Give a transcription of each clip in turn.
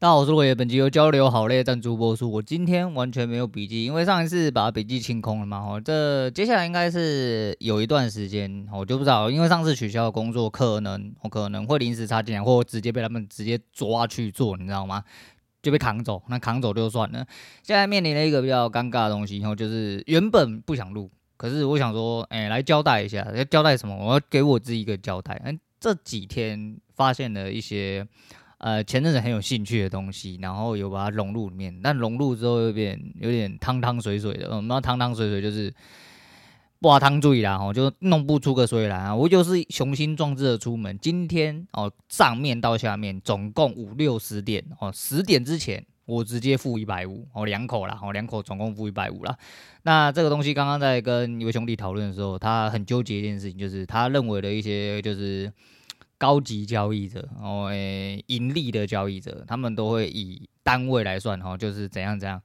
大家好，我是罗爷。本集由交流好累赞助播出。我今天完全没有笔记，因为上一次把笔记清空了嘛。哦，这接下来应该是有一段时间，我就不知道，因为上次取消的工作，可能我可能会临时插进来，或直接被他们直接抓去做，你知道吗？就被扛走，那扛走就算了。现在面临了一个比较尴尬的东西，然后就是原本不想录，可是我想说，哎，来交代一下，要交代什么？我要给我自己一个交代。嗯，这几天发现了一些。呃，前阵子很有兴趣的东西，然后有把它融入里面，但融入之后有点有点汤汤水水的。我们那汤汤水水就是挂汤醉啦，哦，就弄不出个所以然啊。我就是雄心壮志的出门，今天哦，上面到下面总共五六十点哦，十点之前我直接付一百五哦，两口啦，哦，两口总共付一百五啦。那这个东西刚刚在跟一位兄弟讨论的时候，他很纠结一件事情，就是他认为的一些就是。高级交易者，哦，诶，盈利的交易者，他们都会以单位来算，哦，就是怎样怎样。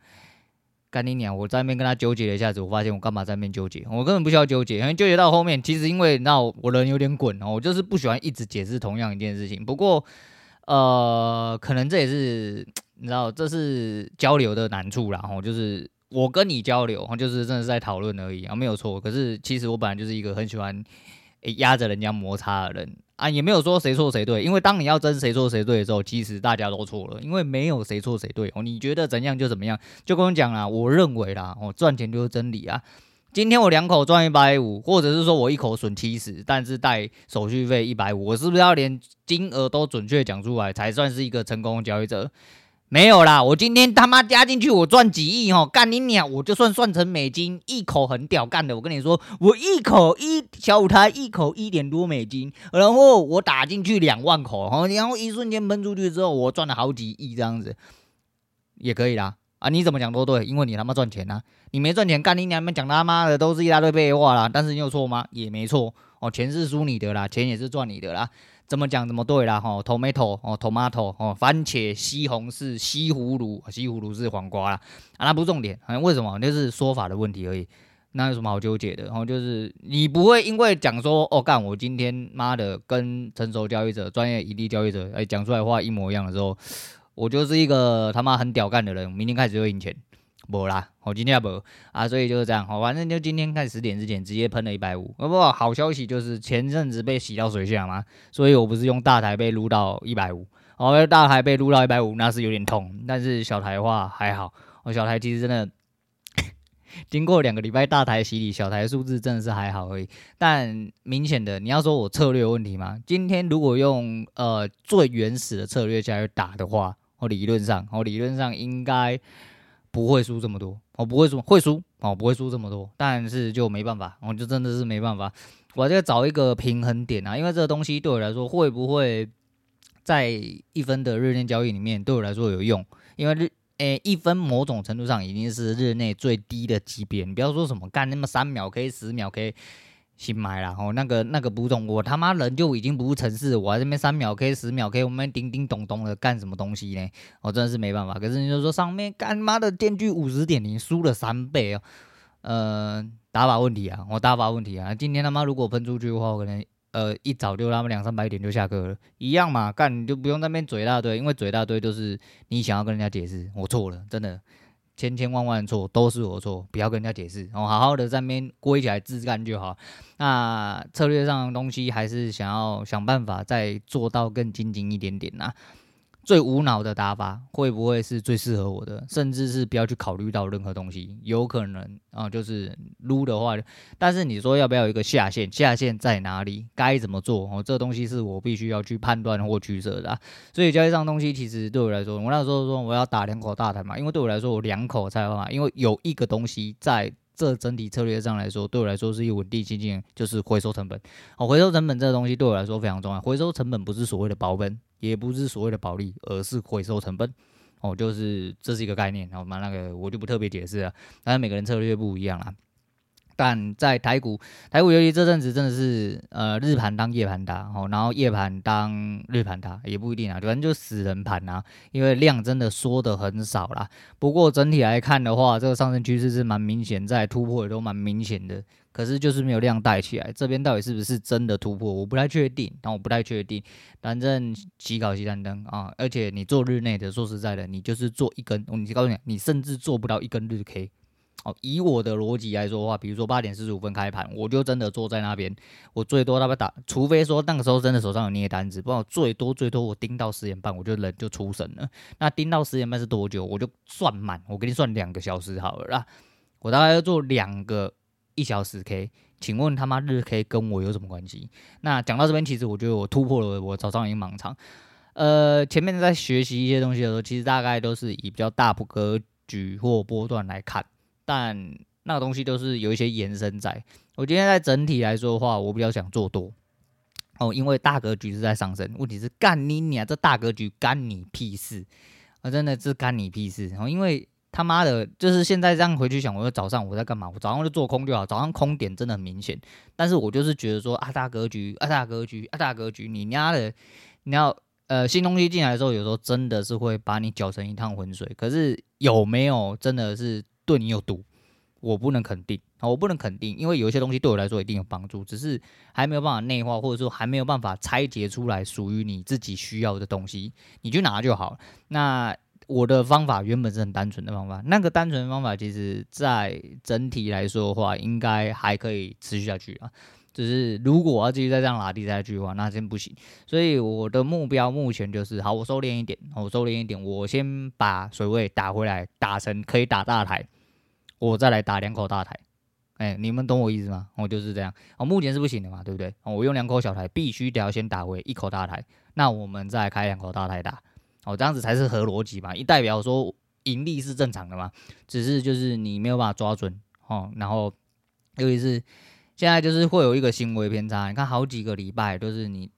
干你娘！我在那边跟他纠结了一下子，我发现我干嘛在那边纠结？我根本不需要纠结，因为纠结到后面，其实因为那我人有点滚哦，我就是不喜欢一直解释同样一件事情。不过，呃，可能这也是 你知道，这是交流的难处啦，哦，就是我跟你交流，就是真的是在讨论而已啊，没有错。可是其实我本来就是一个很喜欢压着人家摩擦的人。啊，也没有说谁错谁对，因为当你要争谁错谁对的时候，其实大家都错了，因为没有谁错谁对哦。你觉得怎样就怎么样，就跟我讲啦，我认为啦，哦，赚钱就是真理啊。今天我两口赚一百五，或者是说我一口损七十，但是带手续费一百五，我是不是要连金额都准确讲出来，才算是一个成功的交易者？没有啦，我今天他妈加进去，我赚几亿哦，干你娘！我就算算成美金，一口很屌干的。我跟你说，我一口一小五台，一口一点多美金，然后我打进去两万口，然后一瞬间喷出去之后，我赚了好几亿这样子，也可以啦。啊，你怎么讲都对，因为你他妈赚钱啊，你没赚钱，干你娘们讲他妈的都是一大堆废话啦。但是你有错吗？也没错哦，钱是输你的啦，钱也是赚你的啦。怎么讲怎么对啦吼，tomato 哦，tomato 哦，番茄、西红柿、西葫芦，西葫芦是黄瓜啦，啊，那不是重点，好像为什么？就是说法的问题而已，那有什么好纠结的？然后就是你不会因为讲说，哦干，我今天妈的跟成熟交易者、专业盈利交易者哎讲出来话一模一样的时候，我就是一个他妈很屌干的人，明天开始就赢钱。没啦，我今天也没啊，所以就是这样，好，反正就今天开始十点之前直接喷了一百五，不过好消息就是前阵子被洗到水下嘛，所以我不是用大台被撸到一百五，哦，大台被撸到一百五那是有点痛，但是小台的话还好，我小台其实真的 经过两个礼拜大台洗礼，小台数字真的是还好而已，但明显的你要说我策略有问题吗？今天如果用呃最原始的策略下去打的话，我理论上，我理论上应该。不会输这么多，我不会输，会输哦，不会输这么多，但是就没办法，我就真的是没办法，我在找一个平衡点啊，因为这个东西对我来说会不会在一分的日内交易里面对我来说有用？因为日诶一分某种程度上已经是日内最低的级别，你不要说什么干那么三秒 K 十秒 K。新买了哦，那个那个不懂，我他妈人就已经不是城市，我还这边三秒 K 十秒 K，我们叮叮咚咚的干什么东西呢？我真的是没办法。可是你就说上面干妈的电锯五十点，你输了三倍哦。呃，打法问题啊，我打法问题啊。今天他妈如果喷出去的话，我可能呃一早就他妈两三百点就下课了，一样嘛，干你就不用在那边嘴一大堆，因为嘴一大堆都是你想要跟人家解释，我错了，真的。千千万万错都是我错，不要跟人家解释，我好好的在那边归起来自干就好。那策略上的东西还是想要想办法再做到更精进一点点呐。最无脑的打法会不会是最适合我的？甚至是不要去考虑到任何东西，有可能啊、就是撸的话。但是你说要不要有一个下限？下限在哪里？该怎么做？哦，这东西是我必须要去判断或取舍的、所以交易上东西其实对我来说，我那时候说我要打两口大台嘛，因为对我来说我两口才有嘛，因为有一个东西在这整体策略上来说，对我来说是一个稳定性，就是回收成本。哦，回收成本这个东西对我来说非常重要。回收成本不是所谓的保本。也不是所谓的保利，而是回收成本哦，就是这是一个概念，好吗？那个我就不特别解释了，当然每个人策略不一样啦。但在台股，台股尤其这阵子真的是，呃，日盘当夜盘打，哦，然后夜盘当日盘打，也不一定啊，反正就死人盘啊，因为量真的缩的很少啦。不过整体来看的话，这个上升趋势是蛮明显，在突破也都蛮明显的，可是就是没有量带起来。这边到底是不是真的突破，我不太确定，但我不太确定。反正起搞起单灯啊，而且你做日内的，说实在的，你就是做一根，我你告诉你，你甚至做不到一根日 K。哦，以我的逻辑来说的话，比如说八点四十五分开盘，我就真的坐在那边，我最多他们打，除非说那个时候真的手上有捏单子，不然我最多最多我盯到十点半，我就人就出神了。那盯到十点半是多久？我就算满，我给你算两个小时好了啦。我大概要做两个一小时 K，请问他妈日 K 跟我有什么关系？那讲到这边，其实我觉得我突破了我早上已经盲肠。呃，前面在学习一些东西的时候，其实大概都是以比较大格局或波段来看。但那个东西都是有一些延伸在。我今天在整体来说的话，我比较想做多哦，因为大格局是在上升。问题是干你你啊，这大格局干你屁事啊！真的是干你屁事哦，因为他妈的，就是现在这样回去想，我说早上我在干嘛？我早上就做空就好，早上空点真的很明显。但是我就是觉得说啊，大格局啊，大格局啊，大格局，你丫的，你要呃新东西进来的时候，有时候真的是会把你搅成一趟浑水。可是有没有真的是？对你有毒，我不能肯定啊，我不能肯定，因为有一些东西对我来说一定有帮助，只是还没有办法内化，或者说还没有办法拆解出来属于你自己需要的东西，你去拿就好。那我的方法原本是很单纯的方法，那个单纯的方法，其实在整体来说的话，应该还可以持续下去啊。只是如果我要继续再这样拉低下去的话，那真不行。所以我的目标目前就是，好，我收敛一点，我收敛一点，我先把水位打回来，打成可以打大台。我再来打两口大台，哎、你们懂我意思吗？我就是这样，哦，目前是不行的嘛，对不对？我用两口小台，必须得要先打回一口大台，那我们再开两口大台打，哦，这样子才是合逻辑嘛，一代表说盈利是正常的嘛，只是就是你没有办法抓准，哦，然后尤其是现在就是会有一个行为偏差，你看好几个礼拜都是你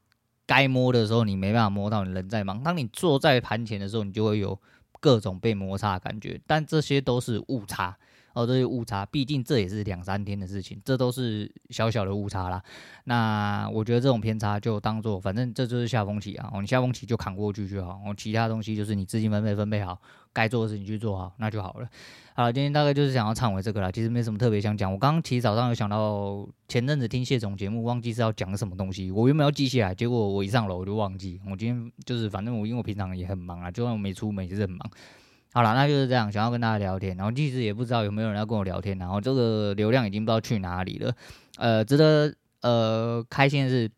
该摸的时候你没办法摸到，你人在忙，当你坐在盘前的时候，你就会有各种被摩擦的感觉，但这些都是误差。哦，这些误差，毕竟这也是两三天的事情，这都是小小的误差啦。那我觉得这种偏差就当做，反正这就是下风期啊。你下风期就扛过去就好。哦，其他东西就是你资金分配分配好，该做的事情去做好，那就好了。好了，今天大概就是想要唱回这个啦，其实没什么特别想讲。我刚刚其实早上有想到前阵子听谢总节目，忘记是要讲什么东西，我原本要记下来，结果我一上楼我就忘记。我今天就是反正我因为我平常也很忙啊，就算我没出门也是很忙。好了，那就是这样，想要跟大家聊天，然后其实也不知道有没有人要跟我聊天，然后这个流量已经不知道去哪里了。呃，值得呃开心的是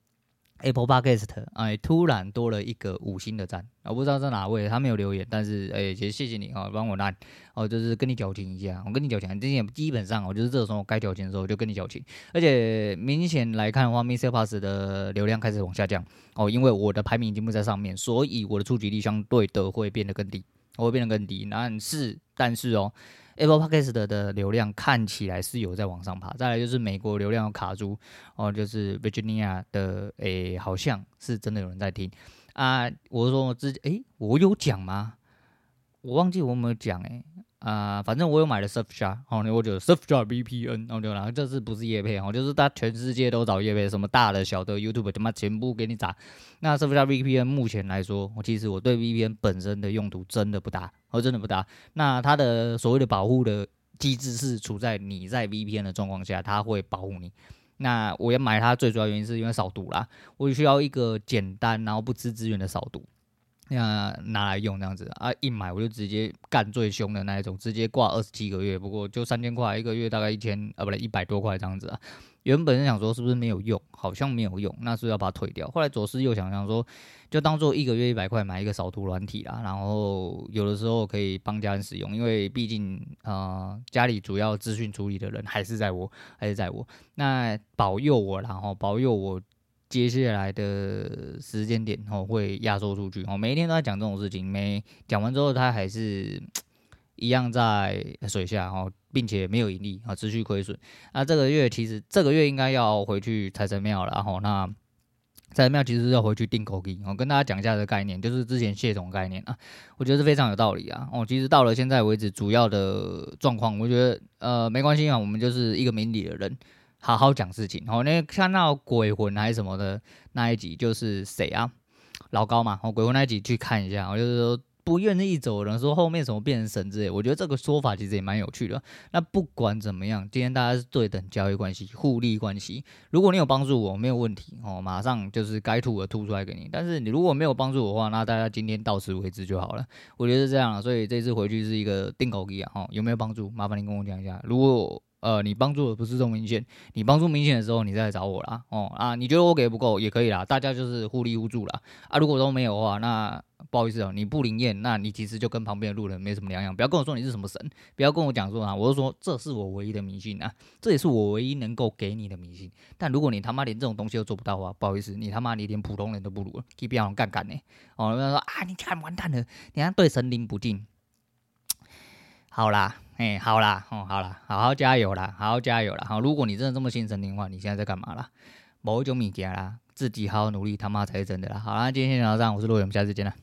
，Apple Podcast 哎突然多了一个五星的赞，我不知道在哪位，他没有留言，但是哎，其实谢谢你啊，帮我按，哦，就是跟你矫情一下，我跟你矫情，之前基本上我就是这个时候该矫情的时候我就跟你矫情，而且明显来看的话，MixerPass 的流量开始往下降哦，因为我的排名已经不在上面，所以我的触及率相对的会变得更低。我会变得更低，但是但是哦，Apple Podcast 的流量看起来是有在往上爬。再来就是美国流量有卡住哦，就是 Virginia 的诶，好像是真的有人在听啊。我说我之前诶，我有讲吗？我忘记我有没有讲诶。啊、反正我有买了 Surfshark，哦，那我觉得 Surfshark VPN，然后就然后这次不是叶配哦，就是他全世界都找叶配，什么大的小的 YouTube 他妈全部给你砸。那 Surfshark VPN 目前来说，我其实我对 VPN 本身的用途真的不大，哦，真的不大。那它的所谓的保护的机制是处在你在 VPN 的状况下，它会保护你。那我要买它最主要原因是因为扫毒啦，我需要一个简单然后不吃资源的扫毒。那拿来用这样子啊，一买我就直接干最凶的那一种，直接挂二十七个月，不过就三千块一个月，大概一千啊，不对，一百多块这样子啊。原本是想说是不是没有用，好像没有用，那是要把它退掉。后来左思右想想说，就当做一个月一百块买一个扫图软体啦，然后有的时候可以帮家人使用，因为毕竟啊、呃、家里主要资讯处理的人还是在我，还是在我，那保佑我，然后保佑我。接下来的时间点哦，会压缩出去哦。每一天都在讲这种事情，每讲完之后，他还是 一样在水下哦，并且没有盈利啊，持续亏损。那这个月其实这个月应该要回去财神庙了，然后那财神庙其实是要回去订狗机，我跟大家讲一下这个概念，就是之前谢总概念啊，我觉得是非常有道理啊。哦，其实到了现在为止，主要的状况，我觉得呃没关系啊，我们就是一个明理的人，好好讲事情。哦，那看到鬼魂还是什么的那一集，就是谁啊？老高嘛，哦，鬼魂那一集去看一下，我就是说。不愿意走的人说后面什么变成神之类，我觉得这个说法其实也蛮有趣的。那不管怎么样，今天大家是对等交易关系、互利关系。如果你有帮助我，没有问题哦，马上就是该吐的吐出来给你。但是你如果没有帮助我的话，那大家今天到此为止就好了。我觉得是这样，所以这次回去是一个定狗机啊，哦，有没有帮助？麻烦你跟我讲一下。如果呃，你帮助的不是这么明显，你帮助明显的时候，你再来找我啦。哦啊，你觉得我给不够也可以啦，大家就是互利互助啦。啊。如果都没有的话，那不好意思哦，你不灵验，那你其实就跟旁边的路人没什么两样。不要跟我说你是什么神，不要跟我讲说啊，我就说这是我唯一的迷信啊，这也是我唯一能够给你的迷信。但如果你他妈连这种东西都做不到的话，不好意思，你他妈你连普通人都不如了，可以不要干干呢。哦，他说啊，你看完蛋了，你还对神灵不敬。好啦。哎、好啦，嗯，好啦，好好加油啦，好好加油啦。好，如果你真的这么心神灵的话，你现在在干嘛啦？某一种米家啦，自己好好努力，他妈才是真的啦。好啦，今天先聊到这，我是陆远，我们下次见啦。